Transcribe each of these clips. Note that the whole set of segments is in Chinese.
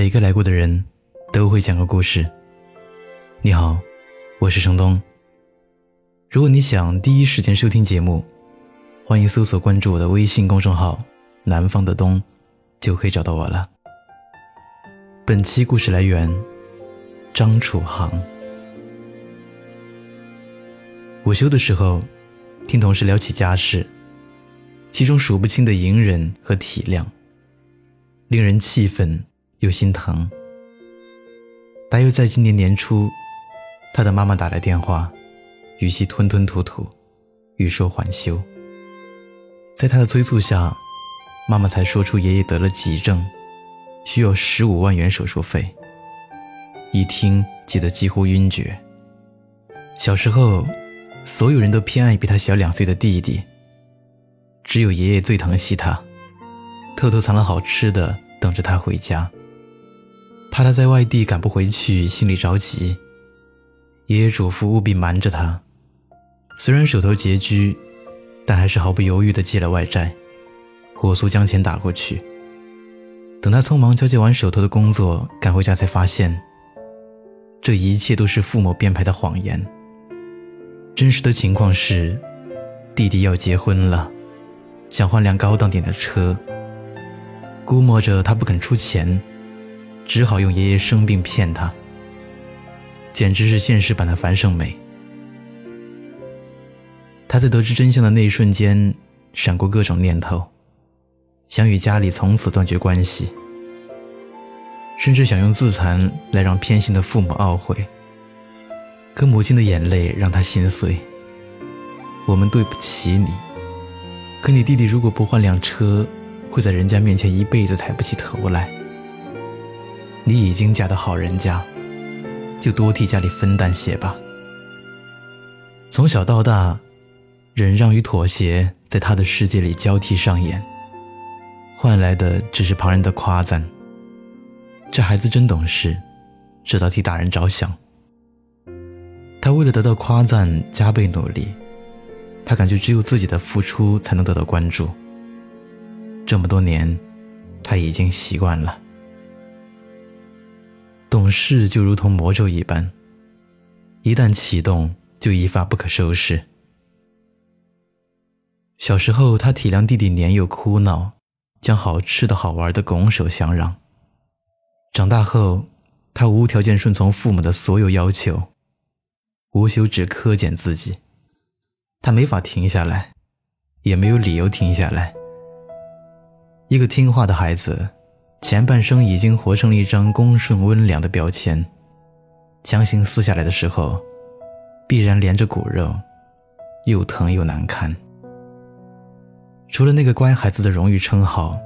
每个来过的人都会讲个故事。你好，我是程东。如果你想第一时间收听节目，欢迎搜索关注我的微信公众号“南方的冬”，就可以找到我了。本期故事来源张楚航。午休的时候，听同事聊起家事，其中数不清的隐忍和体谅，令人气愤。又心疼。大约在今年年初，他的妈妈打来电话，语气吞吞吐吐，欲说还休。在他的催促下，妈妈才说出爷爷得了急症，需要十五万元手术费。一听，急得几乎晕厥。小时候，所有人都偏爱比他小两岁的弟弟，只有爷爷最疼惜他，偷偷藏了好吃的，等着他回家。怕他在外地赶不回去，心里着急。爷爷嘱咐务必瞒着他。虽然手头拮据，但还是毫不犹豫地借了外债，火速将钱打过去。等他匆忙交接完手头的工作，赶回家才发现，这一切都是父母编排的谎言。真实的情况是，弟弟要结婚了，想换辆高档点的车。估摸着他不肯出钱。只好用爷爷生病骗他，简直是现实版的樊胜美。他在得知真相的那一瞬间，闪过各种念头，想与家里从此断绝关系，甚至想用自残来让偏心的父母懊悔。可母亲的眼泪让他心碎。我们对不起你，可你弟弟如果不换辆车，会在人家面前一辈子抬不起头来。你已经嫁到好人家，就多替家里分担些吧。从小到大，忍让与妥协在他的世界里交替上演，换来的只是旁人的夸赞。这孩子真懂事，知道替大人着想。他为了得到夸赞，加倍努力。他感觉只有自己的付出才能得到关注。这么多年，他已经习惯了。事就如同魔咒一般，一旦启动就一发不可收拾。小时候，他体谅弟弟年幼哭闹，将好吃的好玩的拱手相让。长大后，他无条件顺从父母的所有要求，无休止苛减自己。他没法停下来，也没有理由停下来。一个听话的孩子。前半生已经活成了一张恭顺温良的标签，强行撕下来的时候，必然连着骨肉，又疼又难堪。除了那个乖孩子的荣誉称号，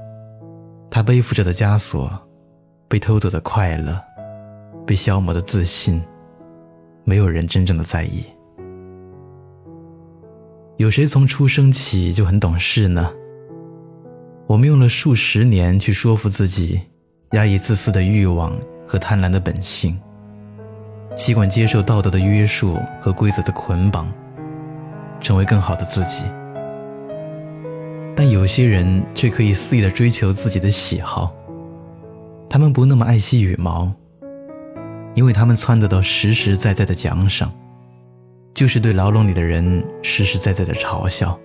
他背负着的枷锁，被偷走的快乐，被消磨的自信，没有人真正的在意。有谁从出生起就很懂事呢？我们用了数十年去说服自己，压抑自私的欲望和贪婪的本性，习惯接受道德的约束和规则的捆绑，成为更好的自己。但有些人却可以肆意的追求自己的喜好，他们不那么爱惜羽毛，因为他们撺得到实实在在的奖赏，就是对牢笼里的人实实在在的嘲笑。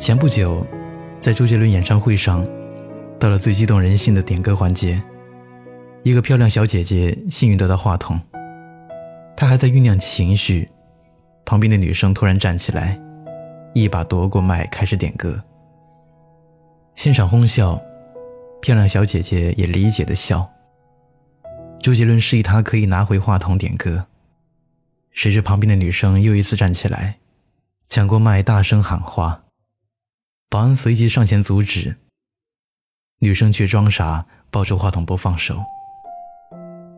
前不久，在周杰伦演唱会上，到了最激动人心的点歌环节，一个漂亮小姐姐幸运得到话筒。她还在酝酿情绪，旁边的女生突然站起来，一把夺过麦开始点歌。现场哄笑，漂亮小姐姐也理解的笑。周杰伦示意她可以拿回话筒点歌，谁知旁边的女生又一次站起来，抢过麦大声喊话。保安随即上前阻止，女生却装傻，抱住话筒不放手。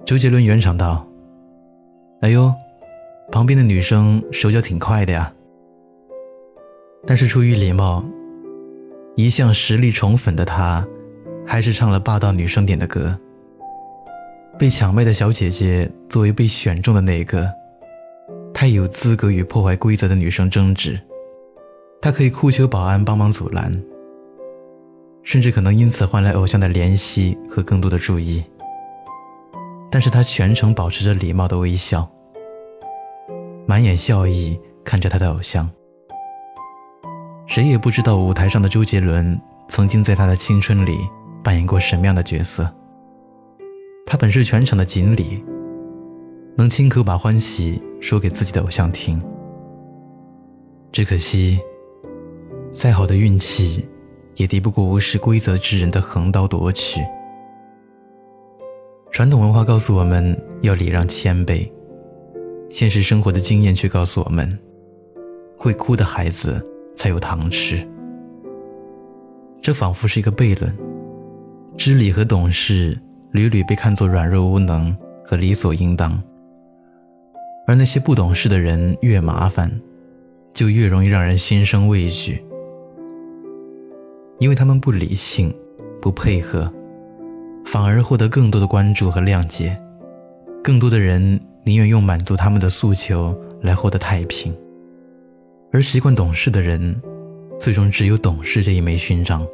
周杰伦圆场道：“哎呦，旁边的女生手脚挺快的呀。”但是出于礼貌，一向实力宠粉的他，还是唱了霸道女生点的歌。被抢麦的小姐姐作为被选中的那一个，太有资格与破坏规则的女生争执。他可以哭求保安帮忙阻拦，甚至可能因此换来偶像的怜惜和更多的注意。但是他全程保持着礼貌的微笑，满眼笑意看着他的偶像。谁也不知道舞台上的周杰伦曾经在他的青春里扮演过什么样的角色。他本是全场的锦鲤，能亲口把欢喜说给自己的偶像听。只可惜，再好的运气，也敌不过无视规则之人的横刀夺取。传统文化告诉我们要礼让谦卑，现实生活的经验却告诉我们，会哭的孩子才有糖吃。这仿佛是一个悖论，知礼和懂事。屡屡被看作软弱无能和理所应当，而那些不懂事的人越麻烦，就越容易让人心生畏惧，因为他们不理性、不配合，反而获得更多的关注和谅解。更多的人宁愿用满足他们的诉求来获得太平，而习惯懂事的人，最终只有懂事这一枚勋章。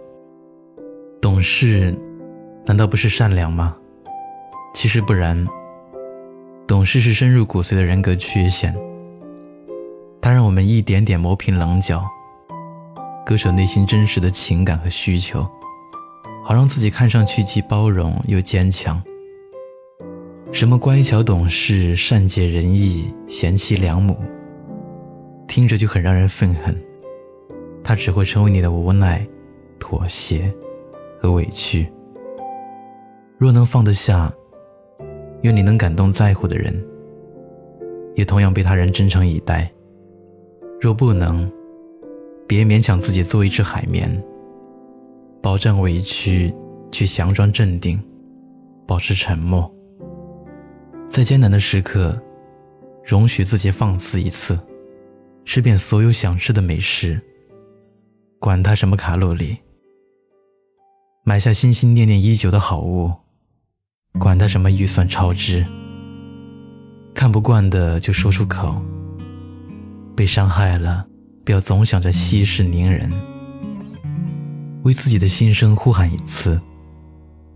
懂事。难道不是善良吗？其实不然。懂事是深入骨髓的人格缺陷，它让我们一点点磨平棱角，割舍内心真实的情感和需求，好让自己看上去既包容又坚强。什么乖巧懂事、善解人意、贤妻良母，听着就很让人愤恨。它只会成为你的无奈、妥协和委屈。若能放得下，愿你能感动在乎的人，也同样被他人真诚以待。若不能，别勉强自己做一只海绵，保证委屈却强装镇定，保持沉默。在艰难的时刻，容许自己放肆一次，吃遍所有想吃的美食，管他什么卡路里，买下心心念念已久的好物。管他什么预算超支，看不惯的就说出口。被伤害了，不要总想着息事宁人。为自己的心声呼喊一次，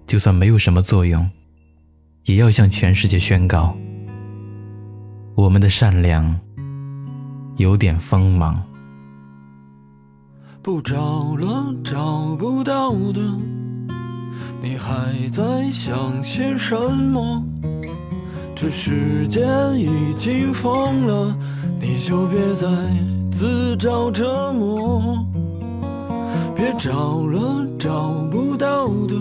就算没有什么作用，也要向全世界宣告：我们的善良有点锋芒。不找了，找不到的。你还在想些什么？这世界已经疯了，你就别再自找折磨。别找了，找不到的。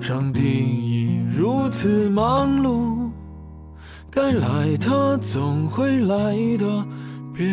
上帝已如此忙碌，该来的总会来的，别